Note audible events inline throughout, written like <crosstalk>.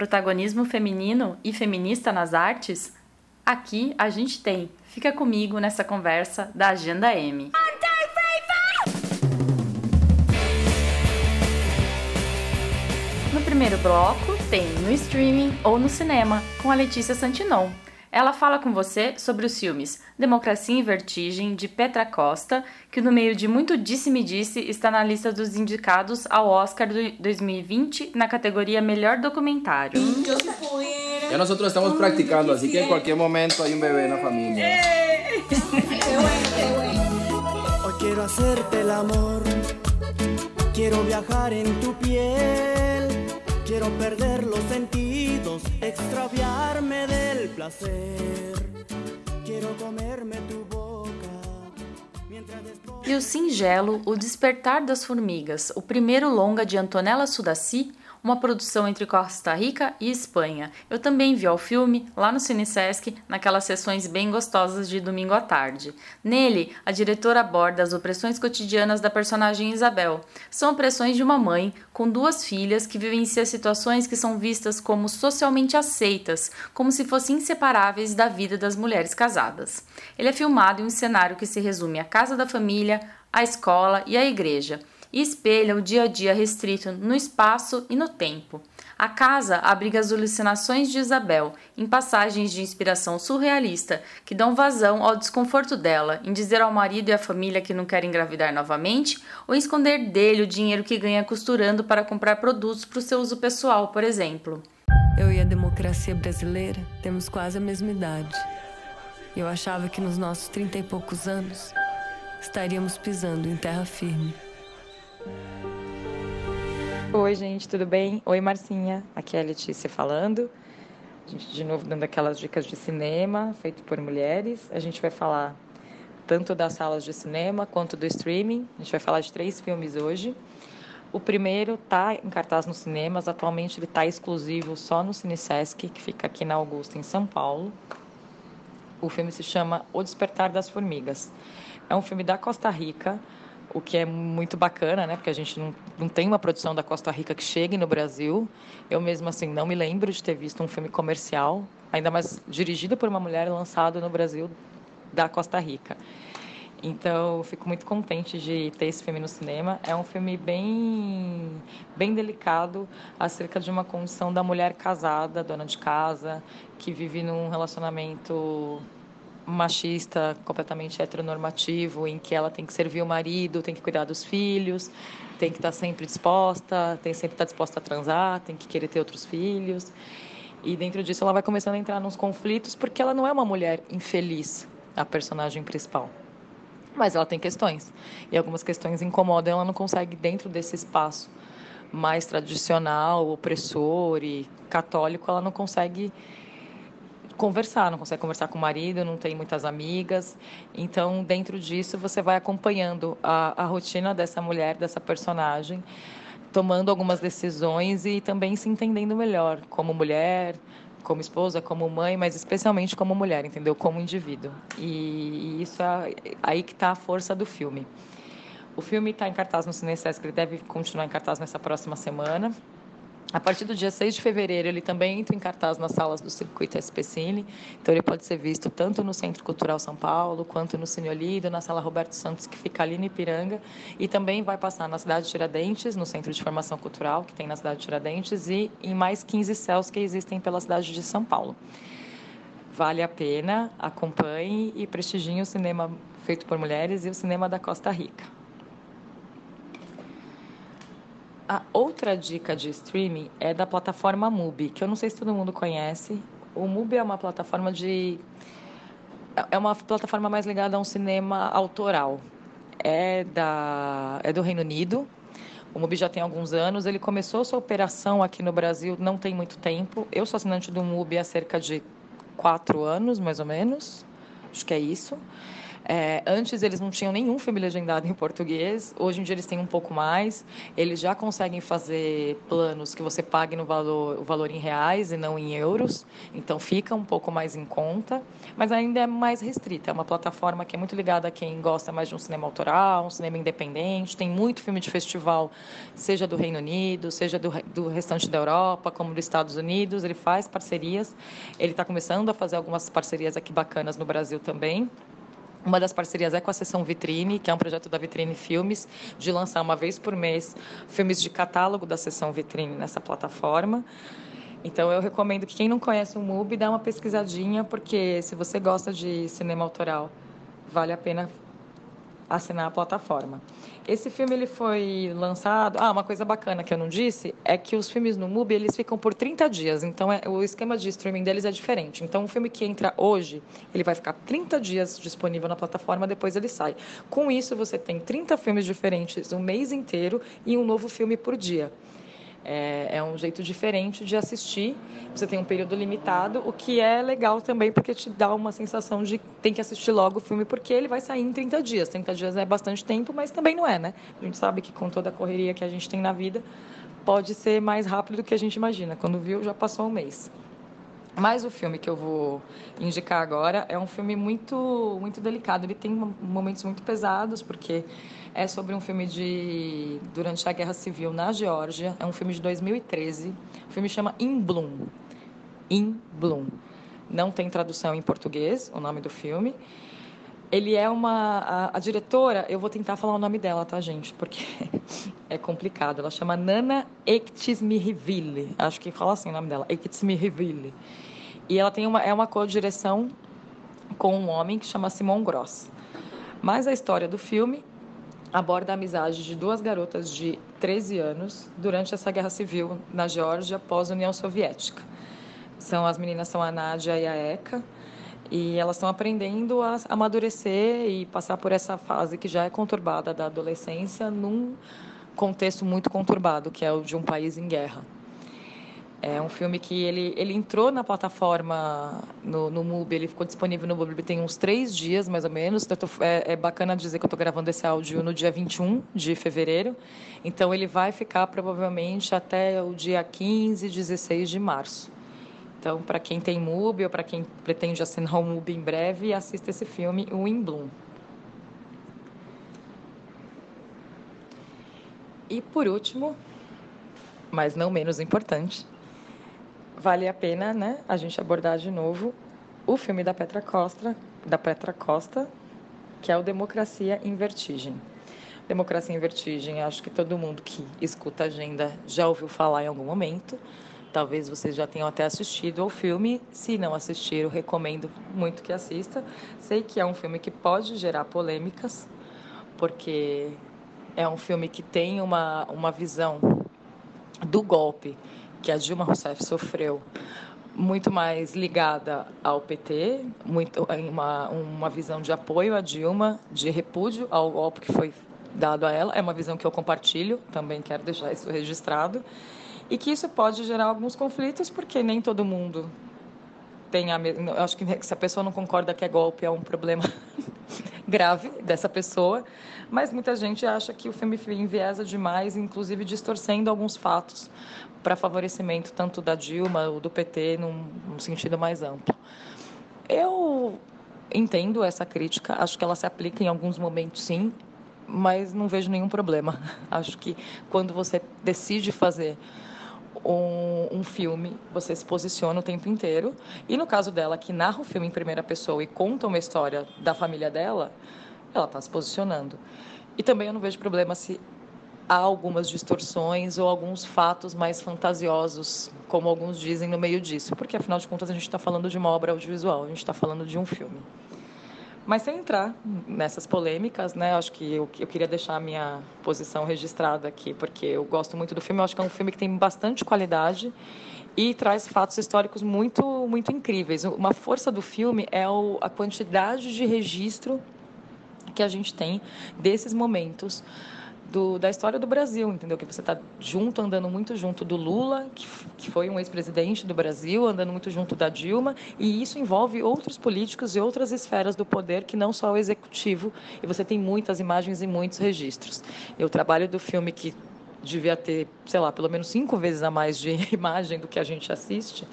protagonismo feminino e feminista nas artes? Aqui a gente tem. Fica comigo nessa conversa da Agenda M. No primeiro bloco tem no streaming ou no cinema com a Letícia Santinon. Ela fala com você sobre os filmes Democracia em Vertigem, de Petra Costa, que no meio de muito disse-me-disse está na lista dos indicados ao Oscar de 2020 na categoria Melhor Documentário. Ya nosotros estamos practicando, así que en cualquier momento hay un bebé en la familia. Hoy quiero hacerte el amor, quiero viajar en tu piel, quiero perder los sentidos, extraviarme del placer, quiero comerme tu boca. E o singelo O Despertar das Formigas, o primeiro longa de Antonella Sudaci, uma produção entre Costa Rica e Espanha. Eu também vi o filme lá no Cine Sesc, naquelas sessões bem gostosas de domingo à tarde. Nele, a diretora aborda as opressões cotidianas da personagem Isabel. São opressões de uma mãe com duas filhas que vivencia situações que são vistas como socialmente aceitas, como se fossem inseparáveis da vida das mulheres casadas. Ele é filmado em um cenário que se resume à casa da família, à escola e à igreja e espelha o dia a dia restrito no espaço e no tempo. A casa abriga as alucinações de Isabel, em passagens de inspiração surrealista, que dão vazão ao desconforto dela em dizer ao marido e à família que não quer engravidar novamente, ou esconder dele o dinheiro que ganha costurando para comprar produtos para o seu uso pessoal, por exemplo. Eu e a democracia brasileira temos quase a mesma idade. Eu achava que nos nossos trinta e poucos anos estaríamos pisando em terra firme. Oi, gente, tudo bem? Oi, Marcinha. Aqui é a Letícia falando. A gente, de novo, dando aquelas dicas de cinema feito por mulheres. A gente vai falar tanto das salas de cinema quanto do streaming. A gente vai falar de três filmes hoje. O primeiro está em cartaz nos cinemas. Atualmente ele está exclusivo só no Cine Sesc, que fica aqui na Augusta, em São Paulo. O filme se chama O Despertar das Formigas. É um filme da Costa Rica, o que é muito bacana, né? Porque a gente não, não tem uma produção da Costa Rica que chegue no Brasil. Eu mesmo, assim, não me lembro de ter visto um filme comercial, ainda mais dirigido por uma mulher lançado no Brasil da Costa Rica. Então, fico muito contente de ter esse filme no cinema. É um filme bem, bem delicado acerca de uma condição da mulher casada, dona de casa, que vive num relacionamento machista, completamente heteronormativo, em que ela tem que servir o marido, tem que cuidar dos filhos, tem que estar sempre disposta, tem sempre estar disposta a transar, tem que querer ter outros filhos. E dentro disso ela vai começando a entrar nos conflitos porque ela não é uma mulher infeliz, a personagem principal. Mas ela tem questões. E algumas questões incomodam, ela não consegue dentro desse espaço mais tradicional, opressor e católico, ela não consegue conversar, não consegue conversar com o marido, não tem muitas amigas. Então, dentro disso, você vai acompanhando a, a rotina dessa mulher, dessa personagem, tomando algumas decisões e também se entendendo melhor como mulher, como esposa, como mãe, mas especialmente como mulher, entendeu? Como indivíduo. E, isso é aí que está a força do filme. O filme está em cartaz no Cine Sesc, ele deve continuar em cartaz nessa próxima semana. A partir do dia 6 de fevereiro, ele também entra em cartaz nas salas do Circuito SP Cine. Então, ele pode ser visto tanto no Centro Cultural São Paulo, quanto no Cine Olido, na Sala Roberto Santos, que fica ali no Ipiranga. E também vai passar na cidade de Tiradentes, no Centro de Formação Cultural, que tem na cidade de Tiradentes, e em mais 15 céus que existem pela cidade de São Paulo. Vale a pena, acompanhe e prestigie o cinema feito por mulheres e o cinema da Costa Rica. A outra dica de streaming é da plataforma Mubi, que eu não sei se todo mundo conhece. O Mubi é uma plataforma de é uma plataforma mais ligada a um cinema autoral. É da é do Reino Unido. O Mubi já tem alguns anos. Ele começou sua operação aqui no Brasil não tem muito tempo. Eu sou assinante do Mubi há cerca de quatro anos, mais ou menos. Acho que é isso. É, antes eles não tinham nenhum filme legendado em português, hoje em dia eles têm um pouco mais. Eles já conseguem fazer planos que você pague no valor, o valor em reais e não em euros, então fica um pouco mais em conta, mas ainda é mais restrita. É uma plataforma que é muito ligada a quem gosta mais de um cinema autoral, um cinema independente. Tem muito filme de festival, seja do Reino Unido, seja do, do restante da Europa, como dos Estados Unidos. Ele faz parcerias. Ele está começando a fazer algumas parcerias aqui bacanas no Brasil também. Uma das parcerias é com a Sessão Vitrine, que é um projeto da Vitrine Filmes, de lançar uma vez por mês filmes de catálogo da Sessão Vitrine nessa plataforma. Então eu recomendo que quem não conhece o MUBI dá uma pesquisadinha, porque se você gosta de cinema autoral, vale a pena assinar a plataforma. Esse filme ele foi lançado. Ah, uma coisa bacana que eu não disse é que os filmes no MUBI eles ficam por 30 dias. Então é, o esquema de streaming deles é diferente. Então um filme que entra hoje, ele vai ficar 30 dias disponível na plataforma, depois ele sai. Com isso você tem 30 filmes diferentes o mês inteiro e um novo filme por dia. É, é, um jeito diferente de assistir. Você tem um período limitado, o que é legal também porque te dá uma sensação de tem que assistir logo o filme porque ele vai sair em 30 dias. 30 dias é bastante tempo, mas também não é, né? A gente sabe que com toda a correria que a gente tem na vida, pode ser mais rápido do que a gente imagina. Quando viu, já passou um mês. Mas o filme que eu vou indicar agora é um filme muito, muito delicado. Ele tem momentos muito pesados, porque é sobre um filme de durante a Guerra Civil na Geórgia. É um filme de 2013. O filme chama In Bloom. In Bloom. Não tem tradução em português, o nome do filme. Ele é uma. A, a, diretora, eu vou tentar falar o nome dela, tá, gente? Porque <laughs> é complicado. Ela chama Nana Ektismiriville. Acho que fala assim o nome dela, Ektismiriville. E ela tem uma, é uma co-direção com um homem que chama Simon Gross. Mas a história do filme aborda a amizade de duas garotas de 13 anos durante essa guerra civil na Geórgia após a União Soviética. São as meninas são a Nádia e a Eka e elas estão aprendendo a amadurecer e passar por essa fase que já é conturbada da adolescência num contexto muito conturbado, que é o de um país em guerra. É um filme que ele, ele entrou na plataforma no, no MUBI, ele ficou disponível no MUBI tem uns três dias, mais ou menos. Tô, é, é, bacana dizer que eu estou gravando esse áudio no dia 21 de fevereiro. Então, ele vai ficar provavelmente até o dia 15, 16 de março. Então, para quem tem MUBI ou para quem pretende assinar o MUBI em breve, assista esse filme, o In Bloom. E por último, mas não menos importante, vale a pena, né, a gente abordar de novo o filme da Petra Costa, da Petra Costa, que é o Democracia em Vertigem. Democracia em Vertigem, acho que todo mundo que escuta a agenda já ouviu falar em algum momento. Talvez vocês já tenham até assistido ao filme. Se não assistiram, recomendo muito que assista. Sei que é um filme que pode gerar polêmicas, porque é um filme que tem uma, uma visão do golpe que a Dilma Rousseff sofreu muito mais ligada ao PT, muito uma, uma visão de apoio à Dilma, de repúdio ao golpe que foi dado a ela. É uma visão que eu compartilho, também quero deixar isso registrado e que isso pode gerar alguns conflitos, porque nem todo mundo tem a mesma. Eu acho que se a pessoa não concorda que é golpe, é um problema <laughs> grave dessa pessoa, mas muita gente acha que o filme enviesa demais, inclusive distorcendo alguns fatos para favorecimento tanto da Dilma ou do PT num, num sentido mais amplo. Eu entendo essa crítica, acho que ela se aplica em alguns momentos, sim, mas não vejo nenhum problema. <laughs> Acho que quando você decide fazer um, um, filme, você se posiciona o tempo inteiro. E no caso dela, que narra o filme em primeira pessoa e conta uma história da família dela, ela está se posicionando. E também eu não vejo problema se há algumas distorções ou alguns fatos mais fantasiosos, como alguns dizem no meio disso, porque afinal de contas a gente está falando de uma obra audiovisual, a gente está falando de um filme. Mas sem entrar nessas polêmicas, né? Acho que eu, eu queria deixar a minha posição registrada aqui, porque eu gosto muito do filme. Eu acho que é um filme que tem bastante qualidade e traz fatos históricos muito, muito incríveis. Uma força do filme é o, a quantidade de registro que a gente tem desses momentos do, da história do Brasil, entendeu? Que você está junto, andando muito junto do Lula, que, que foi um ex-presidente do Brasil, andando muito junto da Dilma, e isso envolve outros políticos e outras esferas do poder que não só o executivo, e você tem muitas imagens e muitos registros. E o trabalho do filme que devia ter, sei lá, pelo menos cinco vezes a mais de <laughs> imagem do que a gente assiste,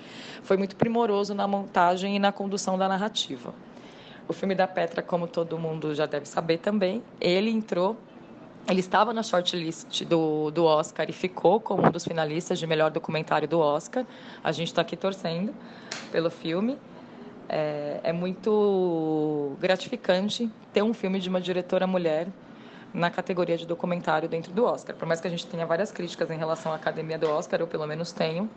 foi muito primoroso na montagem e na condução da narrativa. O filme da Petra, como todo mundo já deve saber também, ele entrou ele estava na shortlist do, do Oscar e ficou como um dos finalistas de melhor documentário do Oscar. A gente está aqui torcendo pelo filme. É, é, muito gratificante ter um filme de uma diretora mulher na categoria de documentário dentro do Oscar. Por mais que a gente tenha várias críticas em relação à academia do Oscar, eu pelo menos tenho,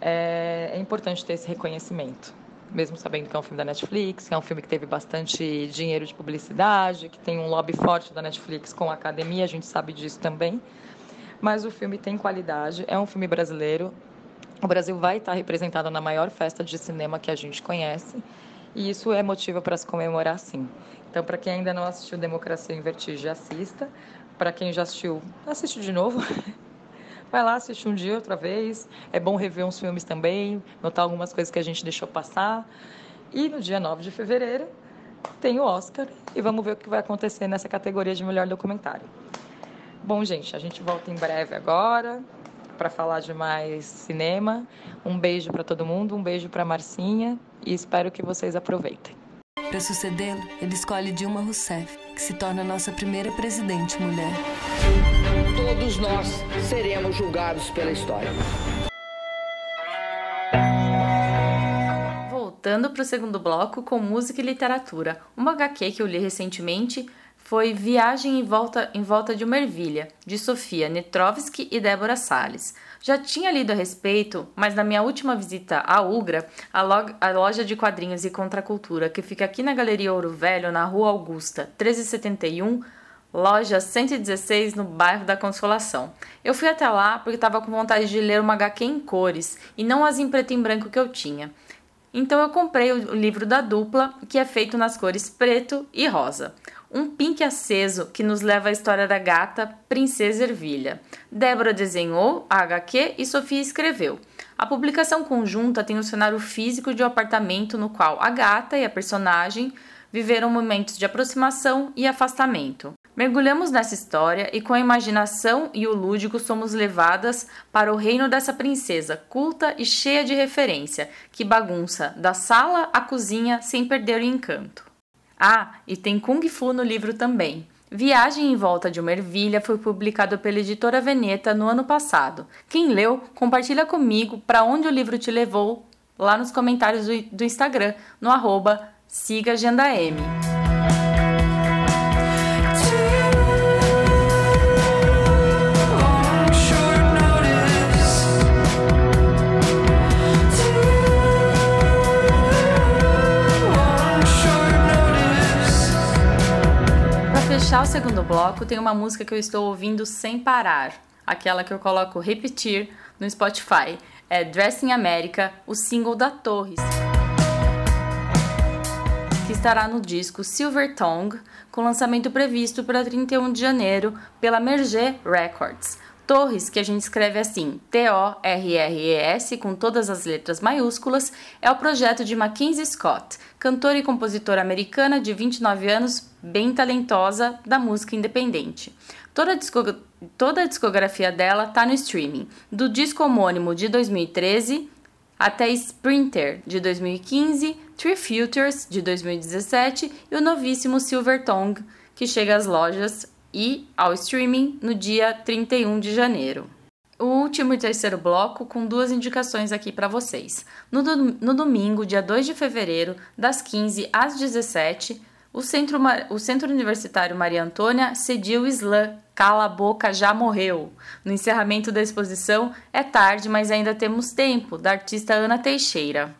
é, é importante ter esse reconhecimento mesmo sabendo que é um filme da Netflix, que é um filme que teve bastante dinheiro de publicidade, que tem um lobby forte da Netflix com a academia, a gente sabe disso também. Mas o filme tem qualidade, é um filme brasileiro. O Brasil vai estar representado na maior festa de cinema que a gente conhece, e isso é motivo para se comemorar sim. Então, para quem ainda não assistiu Democracia em Vertigem, assista. Para quem já assistiu, assiste de novo. <laughs> Vai lá, assiste um dia, outra vez. É bom rever uns filmes também, notar algumas coisas que a gente deixou passar. E no dia 9 de fevereiro tem o Oscar e vamos ver o que vai acontecer nessa categoria de melhor documentário. Bom, gente, a gente volta em breve agora para falar de mais cinema. Um beijo para todo mundo, um beijo para Marcinha e espero que vocês aproveitem. Para sucedê-lo, ele escolhe Dilma Rousseff, que se torna nossa primeira presidente mulher. Todos nós seremos julgados pela história. Voltando para o segundo bloco com música e literatura. Uma HQ que eu li recentemente foi Viagem em Volta, em Volta de uma Ervilha, de Sofia Netrovski e Débora Salles. Já tinha lido a respeito, mas na minha última visita à Ugra, a, a loja de quadrinhos e contracultura que fica aqui na Galeria Ouro Velho, na Rua Augusta, 1371, loja 116, no bairro da Consolação. Eu fui até lá porque estava com vontade de ler uma HQ em cores e não as em preto e branco que eu tinha. Então eu comprei o livro da dupla, que é feito nas cores preto e rosa um pink aceso que nos leva à história da gata Princesa Ervilha. Débora desenhou a HQ e Sofia escreveu. A publicação conjunta tem o um cenário físico de um apartamento no qual a gata e a personagem viveram momentos de aproximação e afastamento. Mergulhamos nessa história e com a imaginação e o lúdico somos levadas para o reino dessa princesa culta e cheia de referência, que bagunça da sala à cozinha sem perder o encanto. Ah, e tem Kung Fu no livro também. Viagem em Volta de uma Ervilha foi publicado pela editora Veneta no ano passado. Quem leu, compartilha comigo para onde o livro te levou lá nos comentários do, Instagram, no arroba siga fechar o segundo bloco, tem uma música que eu estou ouvindo sem parar, aquela que eu coloco repetir no Spotify. É Dressing America, o single da Torres, que estará no disco Silver Tongue, com lançamento previsto para 31 de janeiro pela Merger Records. Torres, que a gente escreve assim, T-O-R-R-E-S, com todas as letras maiúsculas, é o projeto de Mackenzie Scott, cantora e compositora americana de 29 anos, bem talentosa da música independente. Toda a, toda a discografia dela está no streaming, do disco homônimo de 2013 até Sprinter de 2015, Three Futures de 2017 e o novíssimo Silver Tongue, que chega às lojas e ao streaming no dia 31 de janeiro. O último e terceiro bloco com duas indicações aqui para vocês. No, do, no, domingo, dia 2 de fevereiro, das 15 às 17, o Centro, o Centro Universitário Maria Antônia cediu o slam Cala a Boca Já Morreu. No encerramento da exposição, é tarde, mas ainda temos tempo, da artista Ana Teixeira.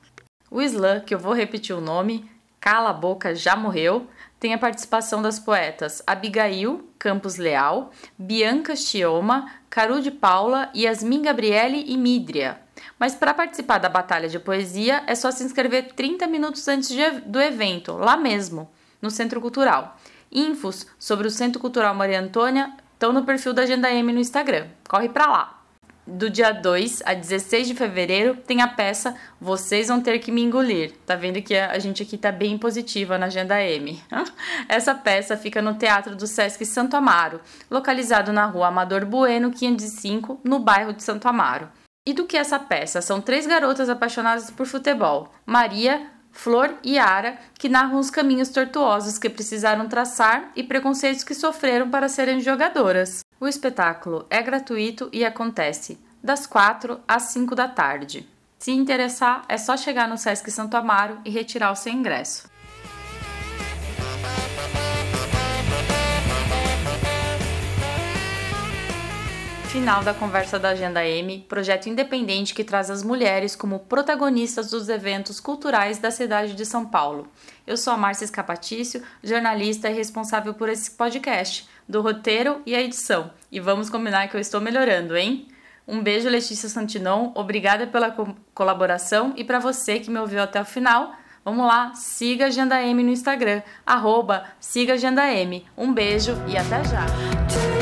O slam, que eu vou repetir o nome, Cala a Boca Já Morreu, tem a participação das poetas Abigail Campos Leal, Bianca Chioma, Caru de Paula, Yasmin Gabriele e Midria. Mas para participar da batalha de poesia é só se inscrever 30 minutos antes de, do evento, lá mesmo, no Centro Cultural. Infos sobre o Centro Cultural Maria Antônia estão no perfil da Agenda M no Instagram. Corre para lá! do dia 2 a 16 de fevereiro tem a peça Vocês Vão Ter Que Me Engolir. Tá vendo que a gente aqui tá bem positiva na Agenda M. <laughs> Essa peça fica no Teatro do Sesc Santo Amaro, localizado na rua Amador Bueno, 505, no bairro de Santo Amaro. E do que essa peça? São três garotas apaixonadas por futebol: Maria, Flor e Yara, que narram os caminhos tortuosos que precisaram traçar e preconceitos que sofreram para serem jogadoras. O espetáculo é gratuito e acontece das 4 às 5 da tarde. Se interessar, é só chegar no Sesc Santo Amaro e retirar o seu ingresso. Final da conversa da Agenda M, projeto independente que traz as mulheres como protagonistas dos eventos culturais da cidade de São Paulo. Eu sou a Márcia Escapatício, jornalista e responsável por esse podcast do roteiro e a edição. E vamos combinar que eu estou melhorando, hein? Um beijo, Letícia Santinon. Obrigada pela co colaboração e para você que me ouviu até o final. Vamos lá, siga Agenda M no Instagram, arroba siga Agenda M. Um beijo e até já!